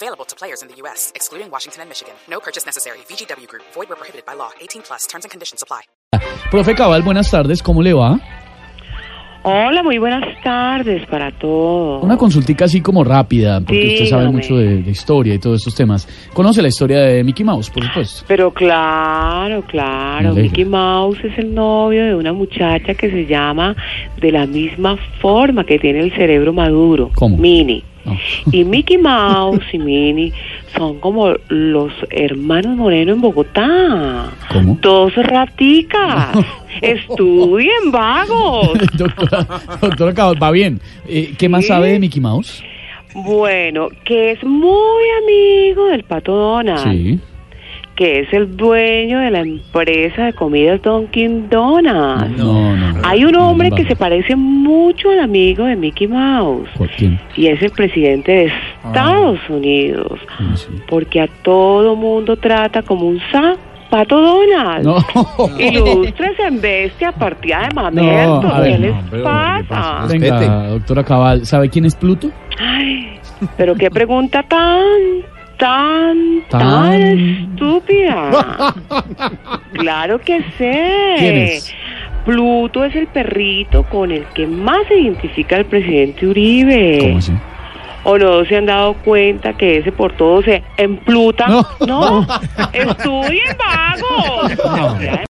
Available to players in the U.S., excluding Washington and Michigan. No purchase necessary. VGW Group. Void where prohibited by law. 18 plus. Terms and conditions apply. Profe Cabal, buenas tardes, ¿cómo le va? Hola, muy buenas tardes para todos. Una consultica así como rápida, porque usted sabe Dígame. mucho de, de historia y todos estos temas. ¿Conoce la historia de Mickey Mouse, por supuesto? Pero claro, claro. Mickey Mouse es el novio de una muchacha que se llama de la misma forma que tiene el cerebro maduro, ¿Cómo? Minnie. No. Y Mickey Mouse y Minnie son como los hermanos Moreno en Bogotá. ¿Cómo? Dos raticas. Estudien, vagos. doctora, doctora va bien. Eh, ¿Qué más Sí. sabe de Mickey Mouse? Bueno, que es muy amigo del pato Donald. Sí. Que es el dueño de la empresa de comidas Dunkin' Donuts. No, no. Hay un no, hombre no, que se parece mucho al amigo de Mickey Mouse ¿Por quién? y es el presidente de Estados Unidos, ¿Cómo así? porque a todo mundo trata como un zapato Donald. No. Ilustres en bestia, partida de mamerto. ver, ¿Qué les no, hombre, pasa? ¿qué pasa? Venga, doctora Cabal, ¿sabe quién es Pluto? Ay, pero qué pregunta tan, tan, tan, Tan- estúpida. claro que sé. ¿Quién es? Pluto es el perrito con el que más se identifica el presidente Uribe. ¿Cómo así? ¿O no se han dado cuenta que ese por todo se empluta? No. No. Estudien vagos. No.